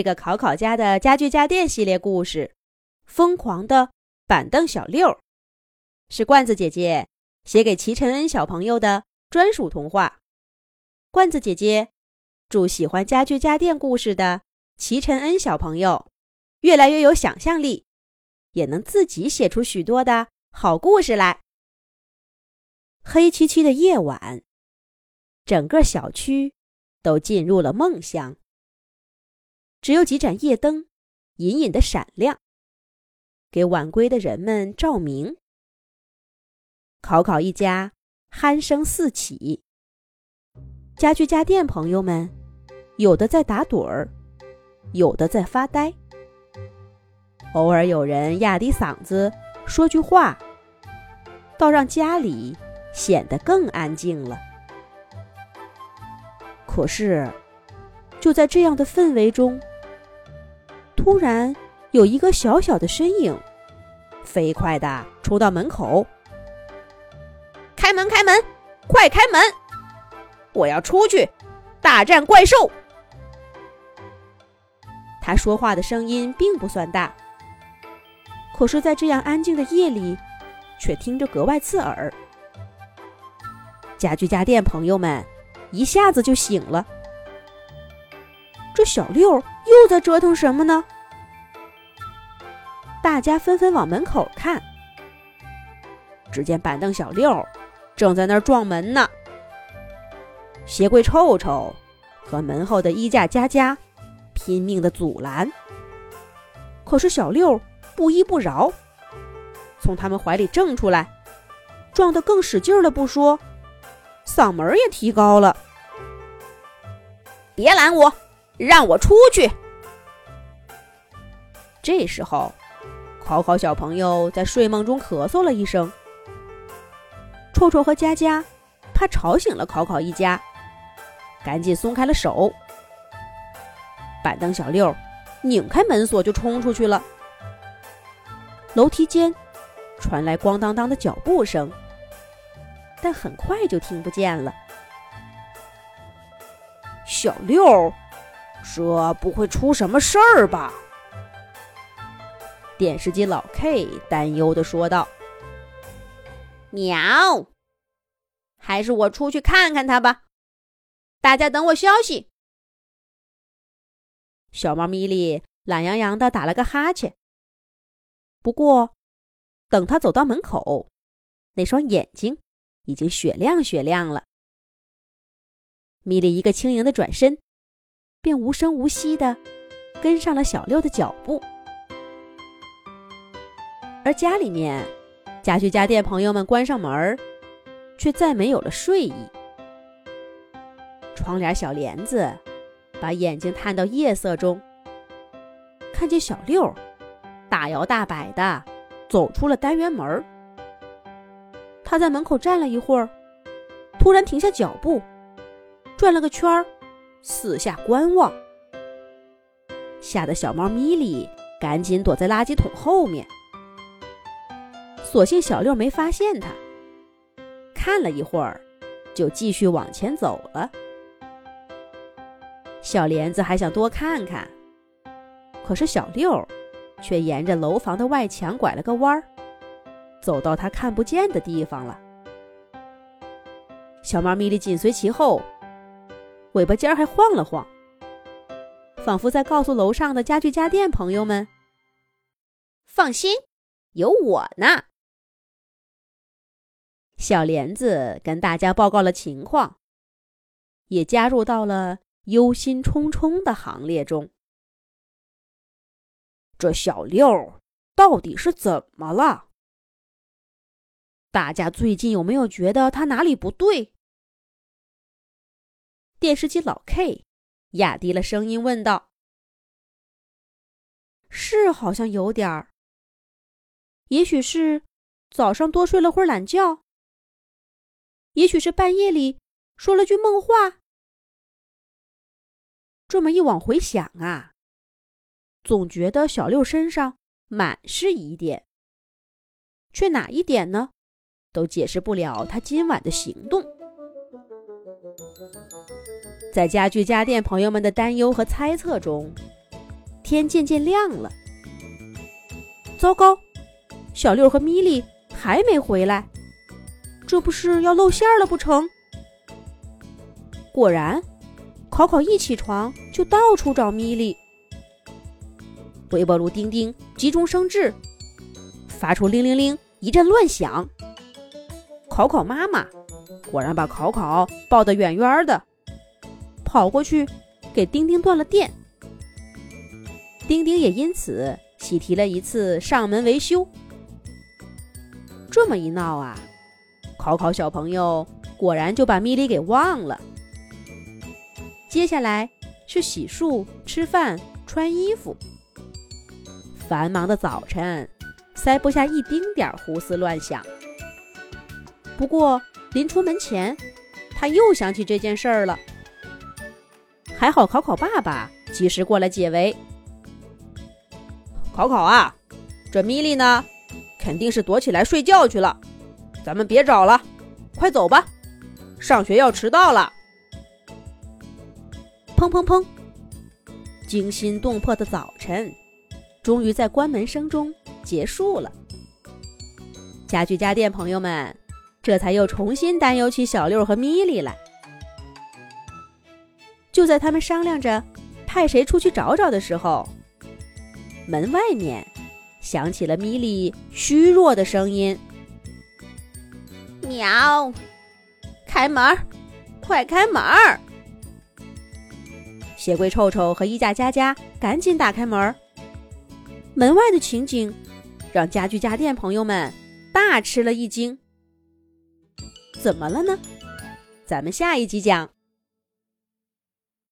这个考考家的家具家电系列故事《疯狂的板凳小六》，是罐子姐姐写给齐晨恩小朋友的专属童话。罐子姐姐祝喜欢家具家电故事的齐晨恩小朋友越来越有想象力，也能自己写出许多的好故事来。黑漆漆的夜晚，整个小区都进入了梦乡。只有几盏夜灯，隐隐的闪亮，给晚归的人们照明。考考一家鼾声四起，家具家电朋友们，有的在打盹儿，有的在发呆，偶尔有人压低嗓子说句话，倒让家里显得更安静了。可是，就在这样的氛围中。突然，有一个小小的身影，飞快的冲到门口。开门，开门，快开门！我要出去大战怪兽。他说话的声音并不算大，可是，在这样安静的夜里，却听着格外刺耳。家具家电朋友们一下子就醒了。这小六又在折腾什么呢？大家纷纷往门口看，只见板凳小六正在那儿撞门呢。鞋柜臭臭和门后的衣架佳佳拼命的阻拦，可是小六不依不饶，从他们怀里挣出来，撞得更使劲了不说，嗓门也提高了：“别拦我！”让我出去！这时候，考考小朋友在睡梦中咳嗽了一声。臭臭和佳佳怕吵醒了考考一家，赶紧松开了手。板凳小六拧开门锁就冲出去了。楼梯间传来咣当当的脚步声，但很快就听不见了。小六。这不会出什么事儿吧？电视机老 K 担忧的说道：“喵，还是我出去看看他吧。大家等我消息。”小猫咪咪懒洋洋的打了个哈欠。不过，等他走到门口，那双眼睛已经雪亮雪亮了。咪咪一个轻盈的转身。便无声无息地跟上了小六的脚步，而家里面家具家电朋友们关上门儿，却再没有了睡意。窗帘小帘子把眼睛探到夜色中，看见小六大摇大摆地走出了单元门儿。他在门口站了一会儿，突然停下脚步，转了个圈儿。四下观望，吓得小猫咪咪赶紧躲在垃圾桶后面。所幸小六没发现它，看了一会儿，就继续往前走了。小莲子还想多看看，可是小六却沿着楼房的外墙拐了个弯儿，走到他看不见的地方了。小猫咪咪紧随其后。尾巴尖儿还晃了晃，仿佛在告诉楼上的家具家电朋友们：“放心，有我呢。”小莲子跟大家报告了情况，也加入到了忧心忡忡的行列中。这小六到底是怎么了？大家最近有没有觉得他哪里不对？电视机老 K 压低了声音问道：“是好像有点儿，也许是早上多睡了会儿懒觉，也许是半夜里说了句梦话。这么一往回想啊，总觉得小六身上满是疑点，却哪一点呢，都解释不了他今晚的行动。”在家具家电朋友们的担忧和猜测中，天渐渐亮了。糟糕，小六和米莉还没回来，这不是要露馅了不成？果然，考考一起床就到处找米莉。微波炉叮叮急中生智，发出铃铃铃一阵乱响。考考妈妈果然把考考抱得远远的，跑过去给丁丁断了电。丁丁也因此喜提了一次上门维修。这么一闹啊，考考小朋友果然就把米莉给忘了。接下来是洗漱、吃饭、穿衣服。繁忙的早晨，塞不下一丁点胡思乱想。不过临出门前，他又想起这件事儿了。还好考考爸爸及时过来解围。考考啊，这米莉呢，肯定是躲起来睡觉去了。咱们别找了，快走吧，上学要迟到了。砰砰砰！惊心动魄的早晨。终于在关门声中结束了。家具家电朋友们，这才又重新担忧起小六和米莉来。就在他们商量着派谁出去找找的时候，门外面响起了米莉虚弱的声音：“喵，开门，快开门！”鞋柜臭臭和衣架佳佳赶紧打开门。门外的情景，让家具家电朋友们大吃了一惊。怎么了呢？咱们下一集讲。